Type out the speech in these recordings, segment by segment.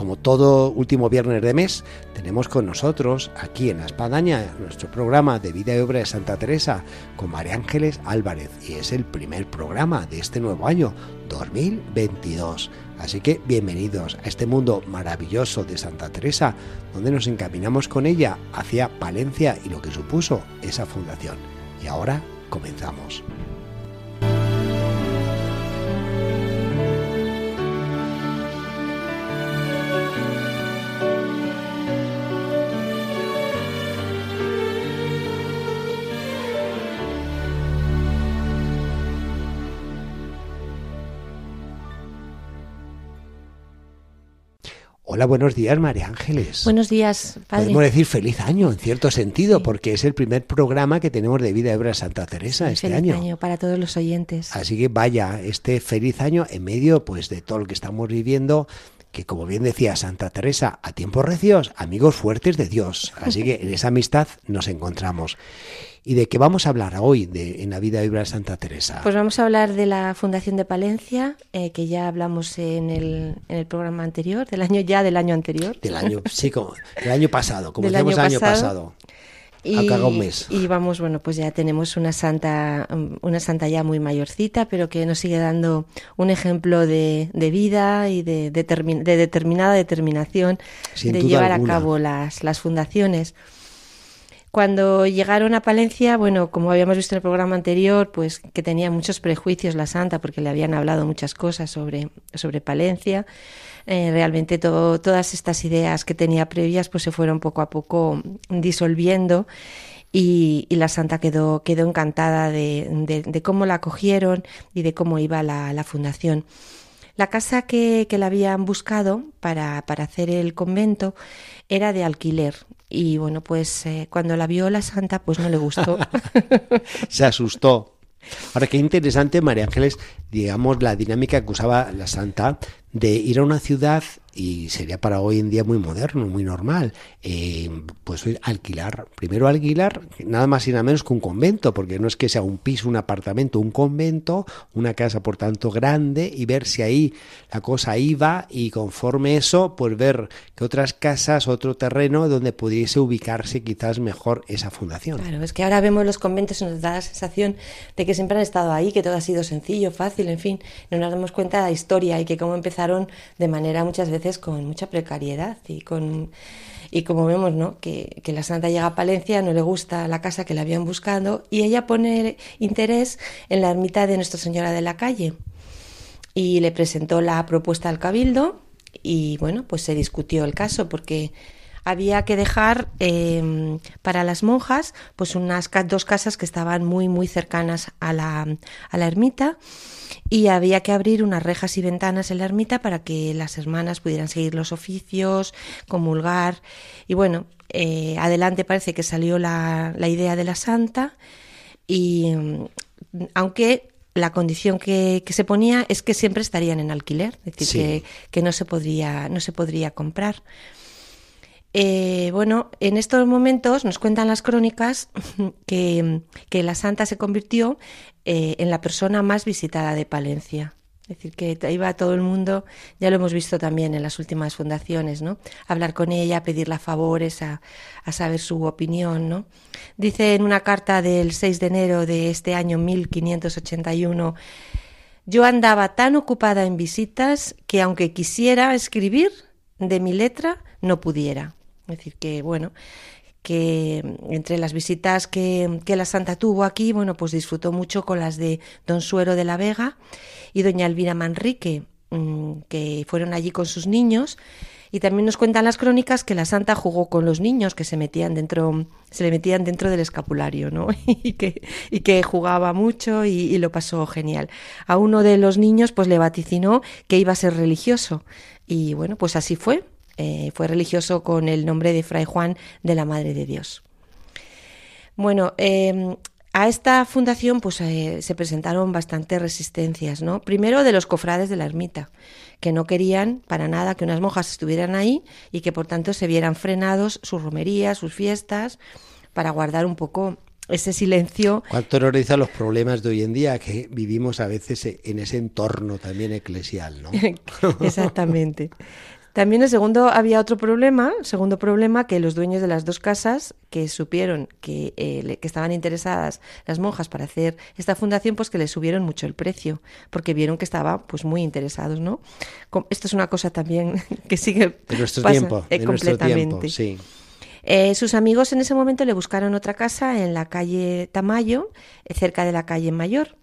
Como todo último viernes de mes, tenemos con nosotros aquí en La Espadaña nuestro programa de vida y obra de Santa Teresa con María Ángeles Álvarez. Y es el primer programa de este nuevo año, 2022. Así que bienvenidos a este mundo maravilloso de Santa Teresa, donde nos encaminamos con ella hacia Palencia y lo que supuso esa fundación. Y ahora comenzamos. Hola, buenos días, María Ángeles. Buenos días, padre. Podemos decir feliz año, en cierto sentido, porque es el primer programa que tenemos de Vida Hebra Santa Teresa Sí, este feliz año. año para todos los oyentes. Así que vaya, este feliz año en medio pues de todo lo que estamos viviendo, que como bien decía Santa Teresa, a tiempos recios, amigos fuertes de Dios. Así que en esa amistad nos encontramos. ¿Y de qué vamos a hablar hoy de, en la vida Hebra de Santa Teresa? Pues vamos a hablar de la Fundación de Palencia, eh, que ya hablamos en el, en el programa anterior, del año ya del año anterior. del año, sí, como, del año pasado, como Del decíamos año año pasado. Pasado. Acá un mes. y vamos, bueno, pues ya tenemos una santa, una santa ya muy mayorcita, pero que nos sigue dando un ejemplo de, de vida y de, determin- de determinada determinación Sin de llevar alguna. a cabo las, las fundaciones. Cuando llegaron a Palencia, bueno, como habíamos visto en el programa anterior, pues que tenía muchos prejuicios la santa porque le habían hablado muchas cosas sobre, sobre Palencia. Eh, realmente todo- todas estas ideas que tenía previas pues se fueron poco a poco disolviendo y, y la santa quedó, quedó encantada de, de- de cómo la acogieron y de cómo iba la, la fundación. La casa que, que la habían buscado para, para hacer el convento era de alquiler. Y bueno, pues eh, cuando la vio la santa, pues no le gustó. se asustó. Ahora, qué interesante, María Ángeles, digamos, la dinámica que usaba la santa de ir a una ciudad, y sería para hoy en día muy moderno, muy normal, eh, pues alquilar, primero alquilar, nada más y nada menos que un convento, porque no es que sea un piso, un apartamento, un convento, una casa por tanto grande, y ver si ahí la cosa iba, y conforme eso, pues ver que otras casas, otro terreno donde pudiese ubicarse quizás mejor esa fundación. Claro, es que ahora vemos los conventos y nos da la sensación de que siempre estado ahí, que todo ha sido sencillo, fácil, en fin. No nos damos cuenta de la historia y que cómo empezaron de manera muchas veces con mucha precariedad y con y como vemos, ¿no? Que, que la santa llega a Palencia, no le gusta la casa que la habían buscado y ella pone interés en la ermita de Nuestra Señora de la Calle y le presentó la propuesta al cabildo y bueno, pues se discutió el caso porque había que dejar eh, para las monjas pues unas dos casas que estaban muy muy cercanas a la, a la ermita y había que abrir unas rejas y ventanas en la ermita para que las hermanas pudieran seguir los oficios, comulgar y bueno, eh, adelante parece que salió la, la idea de la santa y mm, aunque la condición que, que se ponía es que siempre estarían en alquiler, es decir, Sí. que, que no se podría, no se podría comprar. Eh, bueno, en estos momentos nos cuentan las crónicas que, que la santa se convirtió eh, en la persona más visitada de Palencia. Es decir, que iba todo el mundo, ya lo hemos visto también en las últimas fundaciones, ¿no? Hablar con ella, pedirle favores, a, a saber su opinión, ¿no? Dice en una carta del 6 de enero de este año 1581, yo andaba tan ocupada en visitas que aunque quisiera escribir de mi letra, no pudiera. Es decir, que bueno, que entre las visitas que, que la santa tuvo aquí, bueno, pues disfrutó mucho con las de don Suero de la Vega y doña Elvira Manrique, mm, que fueron allí con sus niños. Y también nos cuentan las crónicas que la santa jugó con los niños que se metían dentro, se le metían dentro del escapulario, ¿no? y, que, y que jugaba mucho y, y lo pasó genial. A uno de los niños pues le vaticinó que iba a ser religioso. Y bueno, pues así fue. Eh, fue religioso con el nombre de Fray Juan de la Madre de Dios. Bueno, em, a esta fundación pues, eh, se presentaron bastantes resistencias, ¿no? Primero de los cofrades de la ermita, que no querían para nada que unas monjas estuvieran ahí y que por tanto se vieran frenados sus romerías, sus fiestas, para guardar un poco ese silencio. ¿Cuánto horroriza los problemas de hoy en día que vivimos a veces en ese entorno también eclesial, ¿no? Exactamente. También el segundo había otro problema, segundo problema que los dueños de las dos casas que supieron que, eh, que estaban interesadas las monjas para hacer esta fundación, pues que les subieron mucho el precio, porque vieron que estaban pues muy interesados, ¿no? Esto es una cosa también que sigue en nuestro tiempo, eh, completamente. sí. Eh, sus amigos en ese momento le buscaron otra casa en la calle Tamayo, cerca de la calle Mayor.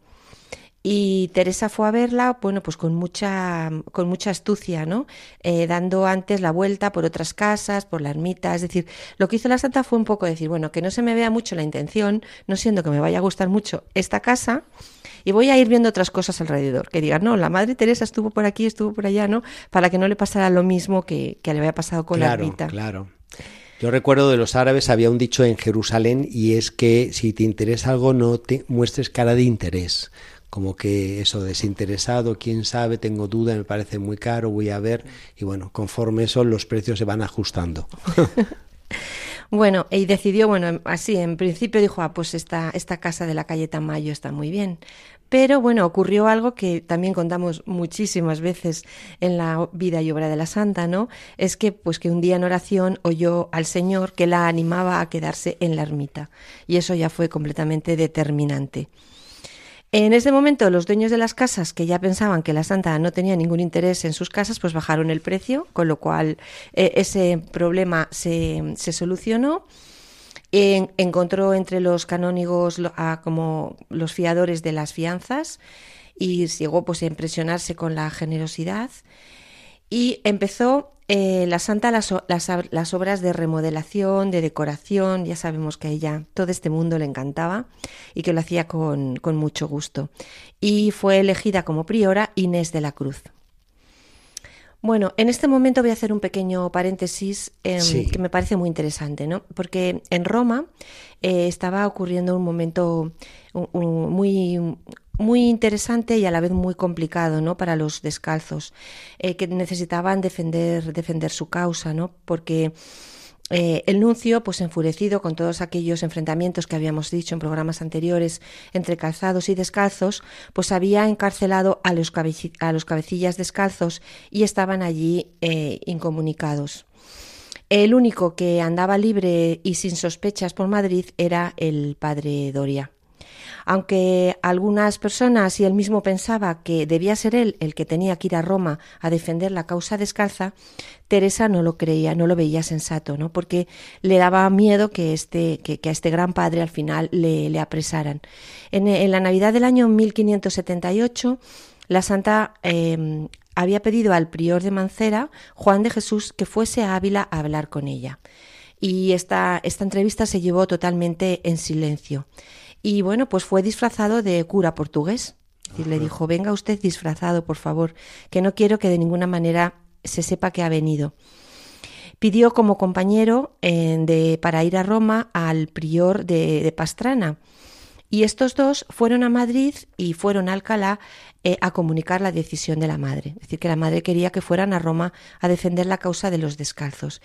Y Teresa fue a verla, bueno, pues con mucha, con mucha astucia, ¿no? Eh, dando antes la vuelta por otras casas, por la ermita. Es decir, lo que hizo la santa fue un poco decir, bueno, que no se me vea mucho la intención, no siendo que me vaya a gustar mucho esta casa, y voy a ir viendo otras cosas alrededor. Que digan, no, la madre Teresa estuvo por aquí, estuvo por allá, ¿no? Para que no le pasara lo mismo que, que le había pasado con la ermita. Claro, yo recuerdo de los árabes había un dicho en Jerusalén y es que si te interesa algo no te muestres cara de interés como que eso desinteresado, quién sabe, tengo duda, me parece muy caro, voy a ver y bueno, conforme eso los precios se van ajustando. Bueno, y decidió, bueno, así, en principio dijo, ah, pues esta, esta casa de la calle Tamayo está muy bien. Pero bueno, ocurrió algo que también contamos muchísimas veces en la vida y obra de la santa, ¿no? Es que pues que un día en oración oyó al Señor que la animaba a quedarse en la ermita. Y eso ya fue completamente determinante. En ese momento los dueños de las casas, que ya pensaban que la santa no tenía ningún interés en sus casas, pues bajaron el precio, con lo cual eh, ese problema se, se solucionó. encontró entre los canónigos a, como los fiadores de las fianzas y llegó pues a impresionarse con la generosidad y empezó eh, la Santa las, las, obras de remodelación, de decoración, ya sabemos que a ella todo este mundo le encantaba y que lo hacía con, con mucho gusto. Y fue elegida como priora Inés de la Cruz. Bueno, en este momento voy a hacer un pequeño paréntesis em, que me parece muy interesante, ¿no? Porque en Roma eh, estaba ocurriendo un momento muy muy interesante y a la vez muy complicado ¿no? para los descalzos, eh, que necesitaban defender, defender su causa, ¿no? porque eh, el nuncio, pues enfurecido con todos aquellos enfrentamientos que habíamos dicho en programas anteriores entre calzados y descalzos, pues había encarcelado a los, a los cabecillas descalzos y estaban allí eh, incomunicados. El único que andaba libre y sin sospechas por Madrid era el padre Doria. Aunque algunas personas y él mismo pensaba que debía ser él el que tenía que ir a Roma a defender la causa descalza, Teresa no lo creía, no lo veía sensato, ¿no? Porque le daba miedo que este, que, a este gran padre al final le, apresaran. En, la Navidad del año 1578, la santa em, había pedido al prior de Mancera, Juan de Jesús, que fuese a Ávila a hablar con ella. Y esta, esta entrevista se llevó totalmente en silencio y bueno, pues fue disfrazado de cura portugués. Y le dijo, venga usted disfrazado, por favor, que no quiero que de ninguna manera se sepa que ha venido. Pidió como compañero eh, de, para ir a Roma al prior de, de Pastrana. Y estos dos fueron a Madrid y fueron a Alcalá eh, a comunicar la decisión de la madre. Es decir, que la madre quería que fueran a Roma a defender la causa de los descalzos.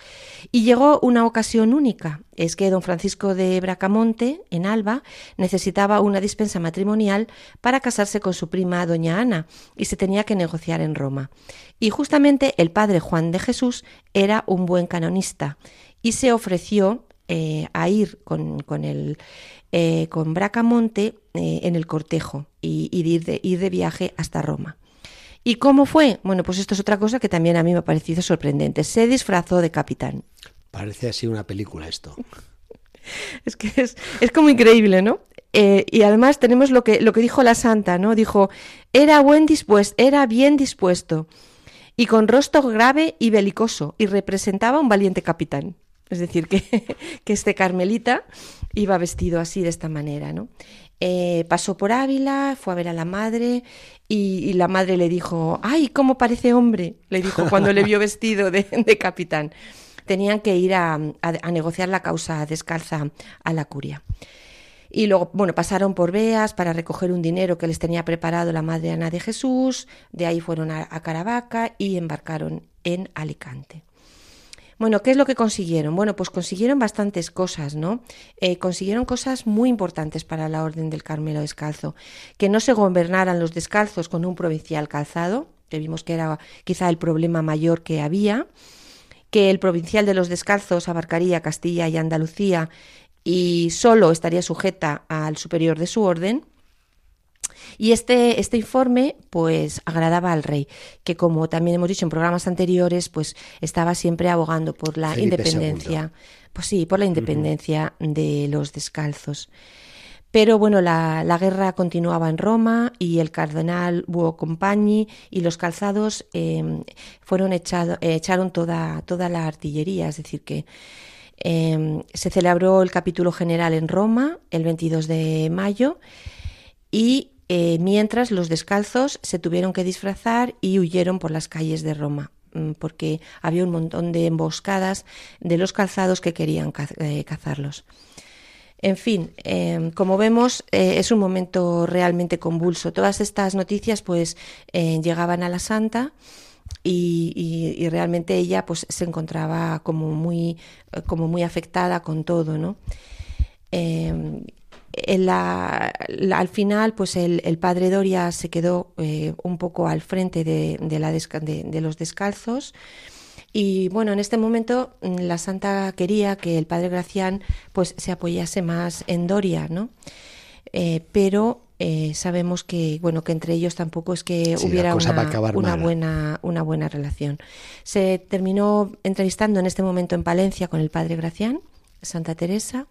Y llegó una ocasión única. Es que don Francisco de Bracamonte, en Alba, necesitaba una dispensa matrimonial para casarse con su prima doña Ana y se tenía que negociar en Roma. Y justamente el padre Juan de Jesús era un buen canonista y se ofreció eh, a ir con, con el, eh, con Bracamonte eh, en el cortejo y, ir, de, ir de viaje hasta Roma. ¿Y cómo fue? Bueno, pues esto es otra cosa que también a mí me ha parecido sorprendente. Se disfrazó de capitán. Parece así una película esto. es que es, como increíble, ¿no? Eh, y además tenemos lo que, lo que dijo la santa, ¿no? Dijo, era, buen dispuesto, era bien dispuesto y con rostro grave y belicoso y representaba un valiente capitán. Es decir, que, que este carmelita iba vestido así de esta manera, ¿no? eh, pasó por Ávila, fue a ver a la madre y, la madre le dijo, ¡ay, cómo parece hombre! Le dijo cuando le vio vestido de, capitán. Tenían que ir a, negociar la causa descalza a la curia. Y luego, bueno, pasaron por Beas para recoger un dinero que les tenía preparado la Madre Ana de Jesús, de ahí fueron a Caravaca y embarcaron en Alicante. Bueno, ¿qué es lo que consiguieron? Bueno, pues consiguieron bastantes cosas, ¿no? Eh, consiguieron cosas muy importantes para la Orden del Carmelo Descalzo. Que no se gobernaran los descalzos con un provincial calzado, que vimos que era quizá el problema mayor que había, que el provincial de los descalzos abarcaría Castilla y Andalucía y solo estaría sujeta al superior de su orden, y este, este informe, pues, agradaba al rey, que como también hemos dicho en programas anteriores, pues estaba siempre abogando por la independencia. Pues sí, por la independencia de los descalzos. Pero bueno, la, guerra continuaba en Roma y el cardenal Buocompagni y los calzados em, fueron echado, echaron toda, toda la artillería, es decir, que em, se celebró el capítulo general en Roma el 22 de mayo y eh, mientras los descalzos se tuvieron que disfrazar y huyeron por las calles de Roma mm, porque había un montón de emboscadas de los calzados que querían eh, cazarlos. En fin, em, como vemos, eh, es un momento realmente convulso. Todas estas noticias pues llegaban a la santa y, realmente ella pues se encontraba como muy, como muy afectada con todo, ¿no? Em, al final, pues el, padre Doria se quedó eh, un poco al frente de, la de, los descalzos. Y bueno, en este momento mm, la santa quería que el padre Gracián pues se apoyase más en Doria, ¿no? Eh, pero eh, sabemos que bueno que entre ellos tampoco es que hubiera una, buena una buena relación. Se terminó entrevistando en este momento en Palencia con el padre Gracián, Santa Teresa.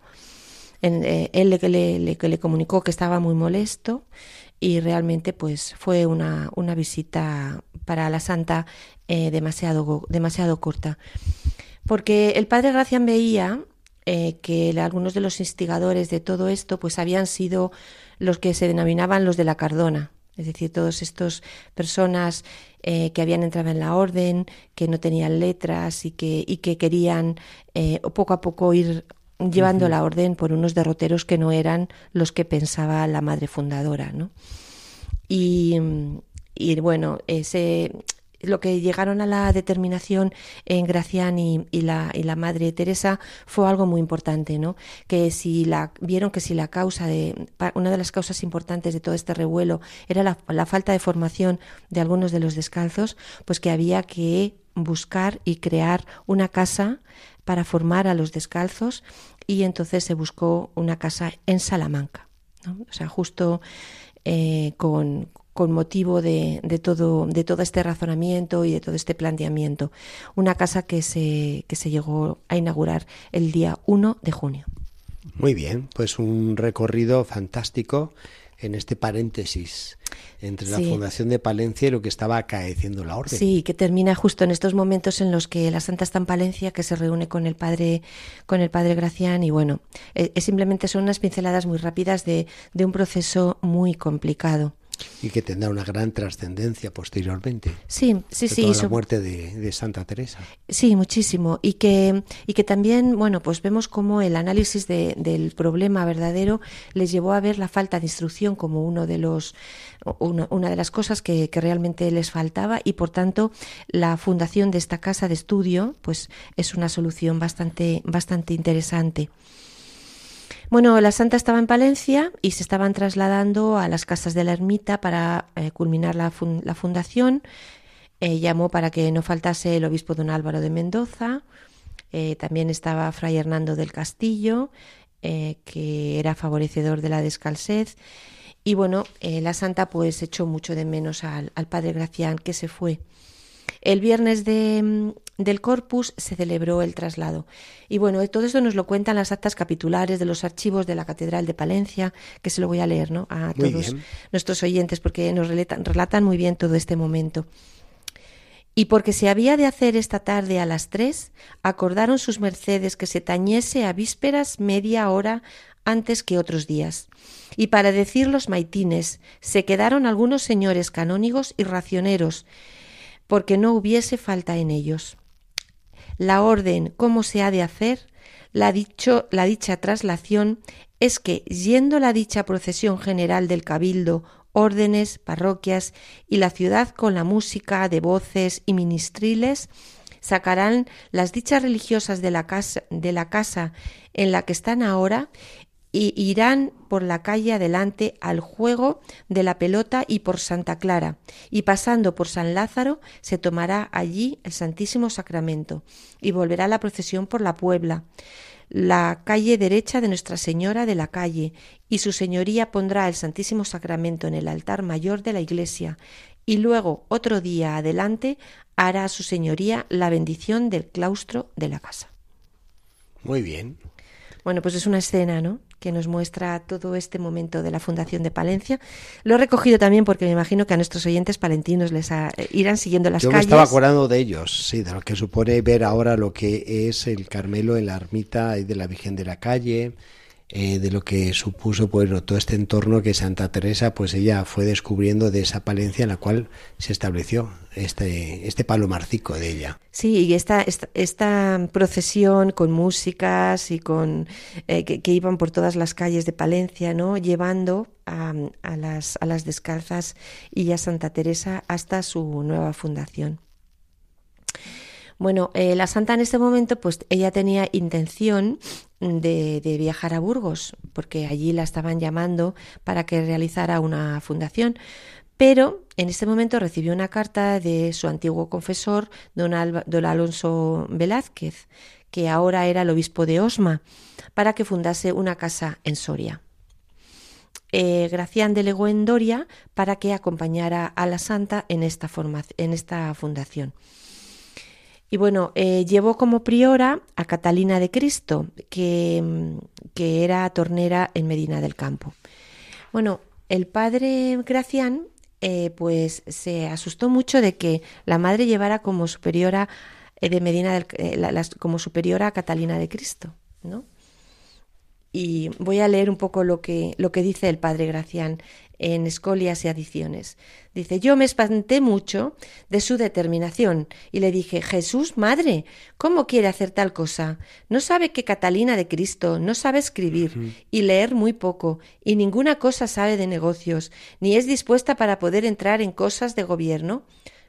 Eh, él le, le, le, comunicó que estaba muy molesto y realmente pues fue una, una visita para la santa eh, demasiado, demasiado corta. Porque el padre Gracián veía eh, que algunos de los instigadores de todo esto pues habían sido los que se denominaban los de la Cardona, es decir, todas estas personas que habían entrado en la orden, que no tenían letras y que, y que querían poco a poco ir llevando la orden por unos derroteros que no eran los que pensaba la madre fundadora, ¿no? Y, y bueno, ese, lo que llegaron a la determinación en Gracián y, la, y, la, madre Teresa fue algo muy importante, ¿no? Que si la vieron que si la causa de una de las causas importantes de todo este revuelo era la, la falta de formación de algunos de los descalzos, pues que había que buscar y crear una casa para formar a los descalzos y entonces se buscó una casa en Salamanca, o sea, justo eh, con, motivo de, todo, de todo este razonamiento y de todo este planteamiento. Una casa que se, que se llegó a inaugurar el día 1 de junio. Muy bien, pues un recorrido fantástico en este paréntesis entre la fundación de Palencia y lo que estaba acaeciendo la orden. Sí, que termina justo en estos momentos en los que la Santa está en Palencia, que se reúne con el padre, con el padre Gracián, y bueno, eh, es, simplemente son unas pinceladas muy rápidas de, de un proceso muy complicado y que tendrá una gran trascendencia posteriormente. Sí, sí, sí. la muerte de, Santa Teresa. Sí, muchísimo. Y que, y que también, bueno, pues vemos cómo el análisis del problema verdadero les llevó a ver la falta de instrucción como uno de los, una de las cosas que, que realmente les faltaba y por tanto la fundación de esta casa de estudio pues es una solución bastante, bastante interesante. Bueno, la santa estaba en Palencia y se estaban trasladando a las casas de la ermita para eh, culminar la, fundación. Eh, llamó para que no faltase el obispo don Álvaro de Mendoza. Eh, también estaba fray Hernando del Castillo, que era favorecedor de la descalcez. Y bueno, la santa pues echó mucho de menos al, al padre Gracián que se fue. El viernes de, del corpus se celebró el traslado. Y bueno, todo esto nos lo cuentan las actas capitulares de los archivos de la Catedral de Palencia, que se lo voy a leer ¿no? a todos nuestros oyentes porque nos relatan, relatan muy bien todo este momento. Y porque se había de hacer esta tarde a las tres, acordaron sus mercedes que se tañese a vísperas media hora antes que otros días. Y para decir los maitines, se quedaron algunos señores canónigos y racioneros, porque no hubiese falta en ellos. La orden, cómo se ha de hacer, la, dicho, la dicha traslación, es que, yendo la dicha procesión general del cabildo órdenes, parroquias y la ciudad con la música de voces y ministriles, sacarán las dichas religiosas de la casa, de la casa en la que están ahora y irán por la calle adelante al juego de la pelota y por Santa Clara, y pasando por San Lázaro se tomará allí el Santísimo Sacramento, y volverá la procesión por la Puebla la calle derecha de Nuestra Señora de la calle, y su señoría pondrá el Santísimo Sacramento en el altar mayor de la iglesia, y luego, otro día adelante, hará a su señoría la bendición del claustro de la casa. Muy bien. Bueno, pues es una escena, ¿no? Que nos muestra todo este momento de la Fundación de Palencia. Lo he recogido también porque me imagino que a nuestros oyentes palentinos les irán siguiendo las calles. Yo me estaba acordando de ellos, sí, de lo que supone ver ahora lo que es el Carmelo en la ermita de la Virgen de la Calle, eh, de lo que supuso pues todo este entorno que Santa Teresa pues ella fue descubriendo de esa Palencia en la cual se estableció este este palomarcico de ella. Sí y esta esta, procesión con músicas y con eh, que, iban por todas las calles de Palencia no llevando a, a, las a las descalzas y a Santa Teresa hasta su nueva fundación. Bueno, eh, la santa en este momento, pues ella tenía intención de, viajar a Burgos, porque allí la estaban llamando para que realizara una fundación. Pero en este momento recibió una carta de su antiguo confesor, don, Alonso Velázquez, que ahora era el obispo de Osma, para que fundase una casa en Soria. Eh, Gracián delegó en Doria para que acompañara a la santa en esta fundación. Y bueno, eh, llevó como priora a Catalina de Cristo, que, que, era tornera en Medina del Campo. Bueno, el padre Gracián eh, pues se asustó mucho de que la madre llevara como superiora eh, de Medina del, como superiora a Catalina de Cristo, ¿no? Y voy a leer un poco lo que, lo que dice el padre Gracián en Escolias y Adiciones. Dice, yo me espanté mucho de su determinación y le dije, Jesús, madre, ¿cómo quiere hacer tal cosa? No sabe que Catalina de Cristo no sabe escribir y leer muy poco y ninguna cosa sabe de negocios, ni es dispuesta para poder entrar en cosas de gobierno.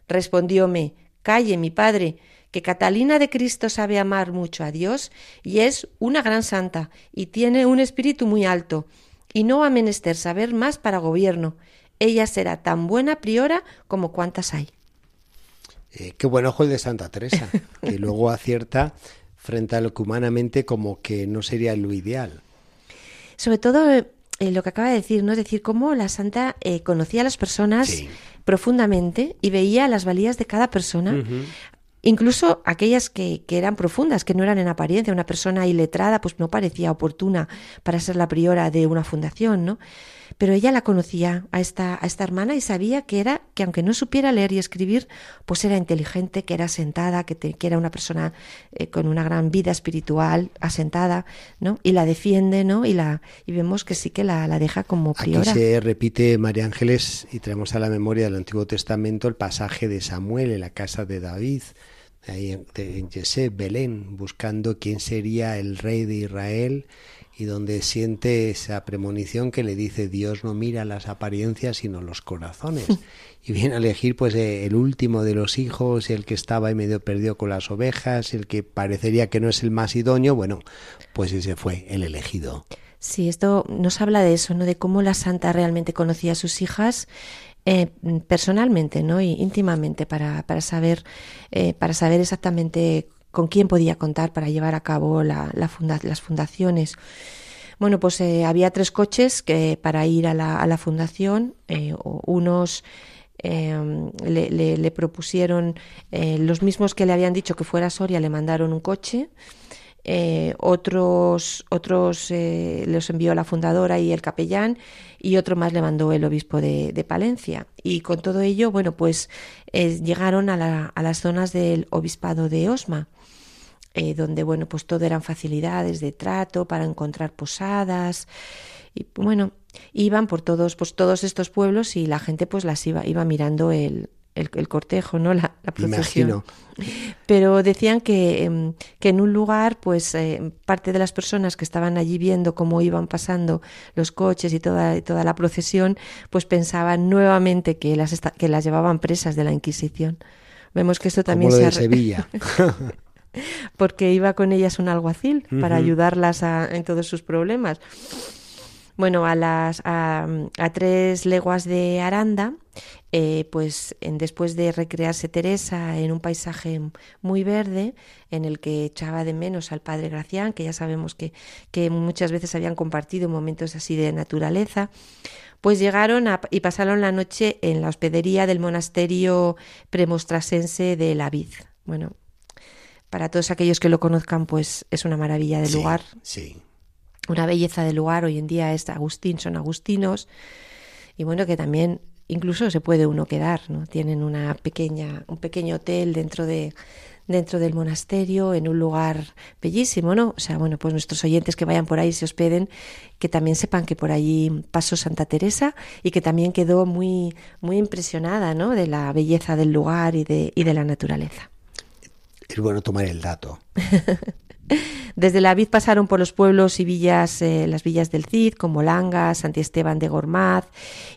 Respondióme, calle, mi padre, que Catalina de Cristo sabe amar mucho a Dios y es una gran santa y tiene un espíritu muy alto y no ha menester saber más para gobierno. Ella será tan buena priora como cuantas hay. Eh, qué buen ojo el de Santa Teresa, que luego acierta frente a lo que humanamente como que no sería lo ideal. Sobre todo eh, lo que acaba de decir, ¿no? Es decir, cómo la santa eh, conocía a las personas profundamente y veía las valías de cada persona incluso aquellas que, que, eran profundas, que no eran en apariencia. Una persona iletrada pues no parecía oportuna para ser la priora de una fundación, ¿no? Pero ella la conocía a esta, a esta hermana y sabía que era, que aunque no supiera leer y escribir, pues era inteligente, que era asentada, que, que era una persona eh, con una gran vida espiritual, asentada, ¿no? Y la defiende, ¿no? Y la, y vemos que sí que la, la deja como priora. Aquí se repite María Ángeles y traemos a la memoria del Antiguo Testamento el pasaje de Samuel en la casa de David ahí en Yesé, Belén, buscando quién sería el rey de Israel y donde siente esa premonición que le dice Dios no mira las apariencias sino los corazones y viene a elegir pues eh, el último de los hijos el que estaba ahí medio perdido con las ovejas el que parecería que no es el más idóneo. Bueno pues ese fue el elegido. Sí, esto nos habla de eso, ¿no? De cómo la santa realmente conocía a sus hijas eh, personalmente, ¿no? Y íntimamente para, para saber, eh, para saber exactamente con quién podía contar para llevar a cabo la, las fundaciones. Bueno, pues eh, había tres coches que para ir a la, a la fundación, unos le, le, propusieron los mismos que le habían dicho que fuera Soria, le mandaron un coche eh, otros, otros eh, los envió la fundadora y el capellán, y otro más le mandó el obispo de, Palencia. Y con todo ello, bueno, pues eh, llegaron a, la, a, las zonas del obispado de Osma, donde, bueno, pues todo eran facilidades de trato para encontrar posadas, y bueno, iban por todos, pues todos estos pueblos y la gente pues las iba, iba mirando el, el, cortejo, ¿no? La, la procesión. Pero decían que, em, que, en un lugar, pues eh, parte de las personas que estaban allí viendo cómo iban pasando los coches y toda, toda la procesión, pues pensaban nuevamente que las, que las llevaban presas de la Inquisición. Vemos que esto también se de Sevilla. porque iba con ellas un alguacil para ayudarlas en todos sus problemas. Bueno, a las a, tres leguas de Aranda, eh, pues en, después de recrearse Teresa en un paisaje muy verde, en el que echaba de menos al padre Gracián, que ya sabemos que, que muchas veces habían compartido momentos así de naturaleza, pues llegaron y pasaron la noche en la hospedería del monasterio premostrasense de la Vid. Bueno, para todos aquellos que lo conozcan, pues es una maravilla de lugar. Sí una belleza de lugar. Hoy en día es Agustín, son agustinos. Y bueno, que también incluso se puede uno quedar, ¿no? Tienen una pequeña, un pequeño hotel dentro de dentro del monasterio, en un lugar bellísimo, ¿no? O sea, bueno, pues nuestros oyentes que vayan por ahí se hospeden, que también sepan que por allí pasó Santa Teresa y que también quedó muy, muy impresionada, ¿no? De la belleza del lugar y de, y de la naturaleza. Es bueno tomar el dato. Desde la vid pasaron por los pueblos y villas, eh, las villas del Cid, como Langa, Santi Esteban de Gormaz,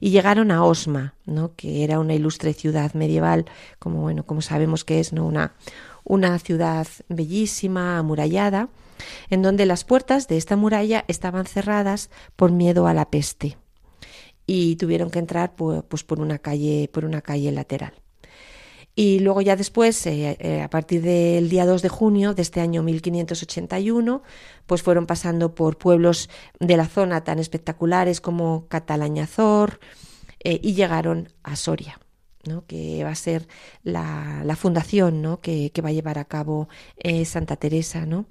y llegaron a Osma, ¿no? que era una ilustre ciudad medieval, como bueno, como sabemos que es, ¿no? una, una ciudad bellísima, amurallada, en donde las puertas de esta muralla estaban cerradas por miedo a la peste y tuvieron que entrar pues, por una calle, por una calle lateral. Y luego ya después, eh, eh, a partir del día 2 de junio de este año 1581, pues fueron pasando por pueblos de la zona tan espectaculares como Catalañazor eh, y llegaron a Soria. ¿no? que va a ser la, la fundación ¿no? que, que, va a llevar a cabo Santa Teresa. ¿no?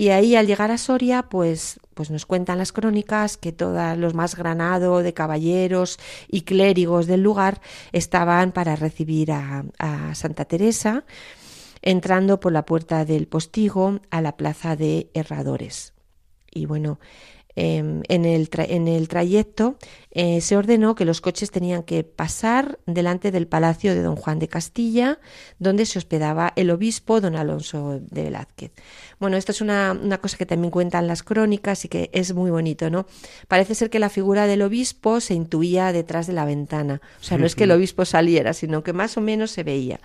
Y ahí al llegar a Soria, pues, pues nos cuentan las crónicas que todos los más granado de caballeros y clérigos del lugar estaban para recibir a, a Santa Teresa, entrando por la puerta del postigo a la plaza de Herradores. Y bueno, Em, en, el en, el trayecto eh, se ordenó que los coches tenían que pasar delante del palacio de don Juan de Castilla, donde se hospedaba el obispo don Alonso de Velázquez. Bueno, esto es una, una, cosa que también cuentan las crónicas y que es muy bonito, ¿no? Parece ser que la figura del obispo se intuía detrás de la ventana. O sea, no es que el obispo saliera, sino que más o menos se veía.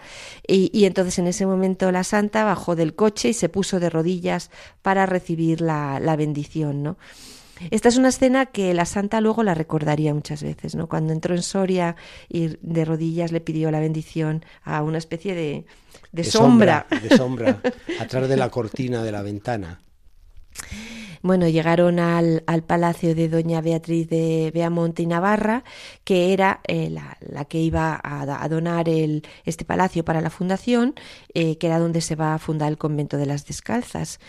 Y, y entonces en ese momento la santa bajó del coche y se puso de rodillas para recibir la, la bendición, ¿no? Esta es una escena que la santa luego la recordaría muchas veces, ¿no? Cuando entró en Soria y de rodillas le pidió la bendición a una especie de, de, sombra. De sombra, atrás de la cortina de la ventana. Bueno, llegaron al, al, palacio de doña Beatriz de Beamonte y Navarra, que era eh, la, la, que iba a, a, donar el, este palacio para la fundación, eh, que era donde se va a fundar el convento de las descalzas.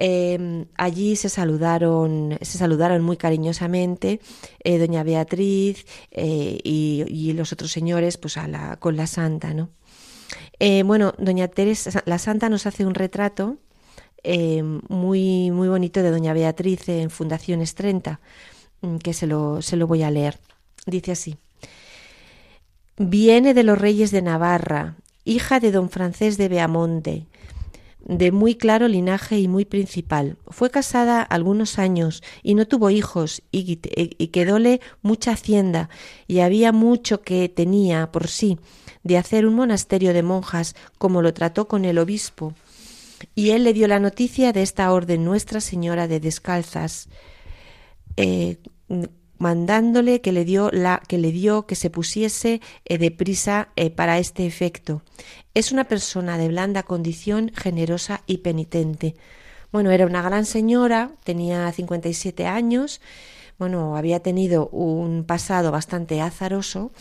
Eh, allí se saludaron, se saludaron muy cariñosamente eh, doña Beatriz eh, y, los otros señores pues con la santa, ¿no? Eh, bueno, doña Teresa, la santa nos hace un retrato eh, muy, muy bonito de doña Beatriz en Fundaciones 30, mm, que se lo, se lo voy a leer. Dice así. Viene de los reyes de Navarra, hija de don Francés de Beamonte, de muy claro linaje y muy principal. Fue casada algunos años y no tuvo hijos y, quedóle mucha hacienda y había mucho que tenía por sí de hacer un monasterio de monjas como lo trató con el obispo. Y él le dio la noticia de esta orden Nuestra Señora de Descalzas, eh, mandándole que le dio la que le dio que se pusiese eh, deprisa eh, para este efecto. Es una persona de blanda condición, generosa y penitente. Bueno, era una gran señora, tenía 57 años, bueno, había tenido un pasado bastante azaroso,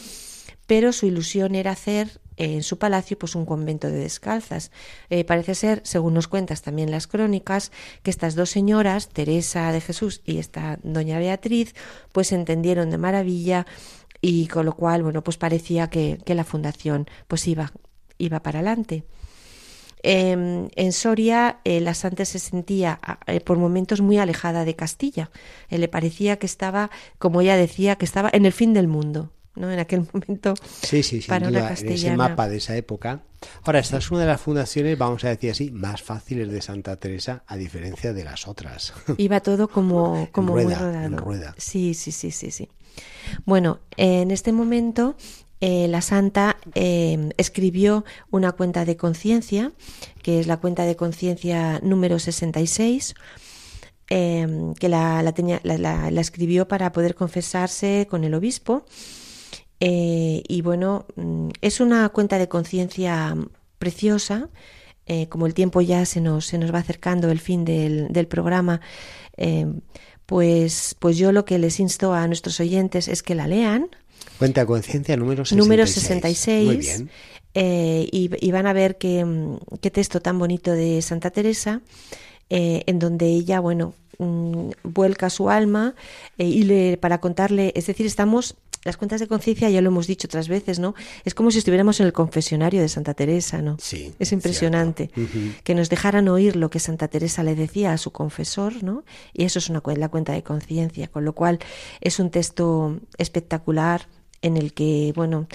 pero su ilusión era hacer en su palacio pues un convento de descalzas. Eh, parece ser, según nos cuentas también las crónicas, que estas dos señoras, Teresa de Jesús y esta doña Beatriz, pues entendieron de maravilla y con lo cual, bueno, pues parecía que, la fundación pues iba, iba para adelante. Em, en Soria, eh, la santa se sentía eh, por momentos muy alejada de Castilla. le parecía que estaba, como ella decía, que estaba en el fin del mundo. ¿No? en aquel momento sí, sí, para duda, en ese mapa de esa época. Ahora, esta es una de las fundaciones, vamos a decir así, más fáciles de Santa Teresa, a diferencia de las otras. Iba todo como, como muy rodado. rueda. Sí, sí, sí, sí, sí. Bueno, en este momento eh, la santa eh, escribió una cuenta de conciencia, que es la cuenta de conciencia número 66, eh, que la, la, tenía, la, la, escribió para poder confesarse con el obispo eh, y bueno, mm, es una cuenta de conciencia preciosa. Eh, como el tiempo ya se nos, se nos va acercando el fin del, del programa, eh, pues, pues yo lo que les insto a nuestros oyentes es que la lean. Cuenta de conciencia número 66. Número 66. Muy bien. y, van a ver qué, qué, texto tan bonito de Santa Teresa, en donde ella, bueno, mm, vuelca su alma y le, para contarle, es decir, estamos las cuentas de conciencia, ya lo hemos dicho otras veces, ¿no? Es como si estuviéramos en el confesionario de Santa Teresa, ¿no? Sí. Es impresionante. Que nos dejaran oír lo que Santa Teresa le decía a su confesor, ¿no? Y eso es una la cuenta de conciencia, con lo cual es un texto espectacular en el que, bueno,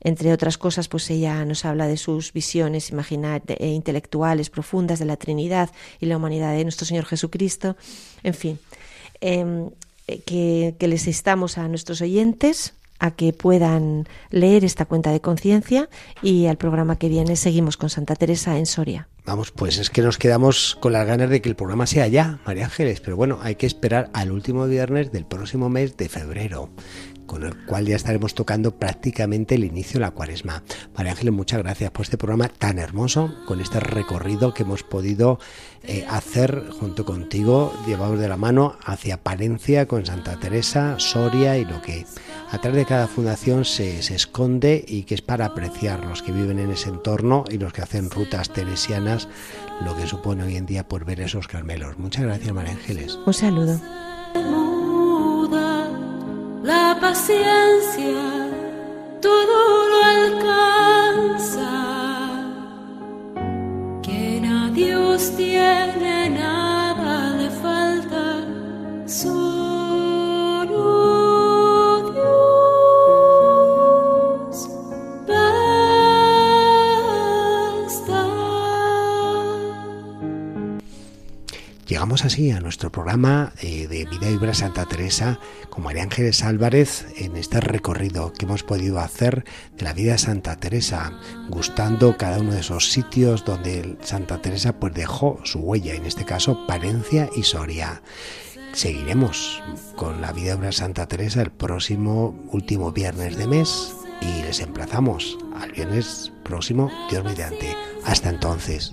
entre otras cosas, pues ella nos habla de sus visiones e intelectuales profundas de la Trinidad y la humanidad de nuestro Señor Jesucristo. En fin, em, que, que les instamos a nuestros oyentes a que puedan leer esta cuenta de conciencia y al programa que viene seguimos con Santa Teresa en Soria. Vamos, pues es que nos quedamos con las ganas de que el programa sea ya, María Ángeles, pero bueno, hay que esperar al último viernes del próximo mes de febrero con el cual ya estaremos tocando prácticamente el inicio de la cuaresma. María Ángeles, muchas gracias por este programa tan hermoso, con este recorrido que hemos podido eh, hacer junto contigo, llevados de la mano hacia Palencia con Santa Teresa, Soria y lo que a través de cada fundación se, se esconde y que es para apreciar los que viven en ese entorno y los que hacen rutas teresianas, lo que supone hoy en día por ver esos carmelos. Muchas gracias, María Ángeles. Un saludo paciencia Así a nuestro programa eh, de Vida y Obra Santa Teresa con María Ángeles Álvarez en este recorrido que hemos podido hacer de la vida de Santa Teresa, gustando cada uno de esos sitios donde Santa Teresa pues dejó su huella, en este caso Palencia y Soria. Seguiremos con la vida y obra Santa Teresa el próximo último viernes de mes y les emplazamos al viernes próximo, Dios mediante. Hasta entonces.